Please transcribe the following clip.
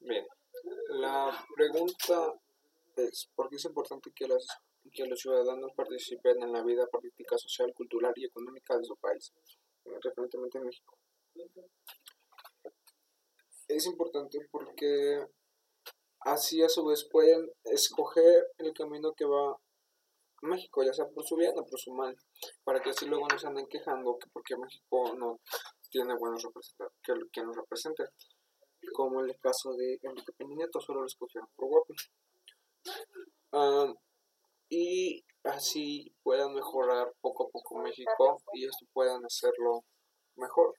Bien, la pregunta es, ¿por qué es importante que, las, que los ciudadanos participen en la vida política, social, cultural y económica de su país, referentemente en México? Es importante porque así a su vez pueden escoger el camino que va México, ya sea por su bien o por su mal, para que así luego no se anden quejando que porque México no tiene buenos representantes que, que nos representen como en el caso de Enrique solo lo escogieron por guapo. y así puedan mejorar poco a poco México y esto puedan hacerlo mejor.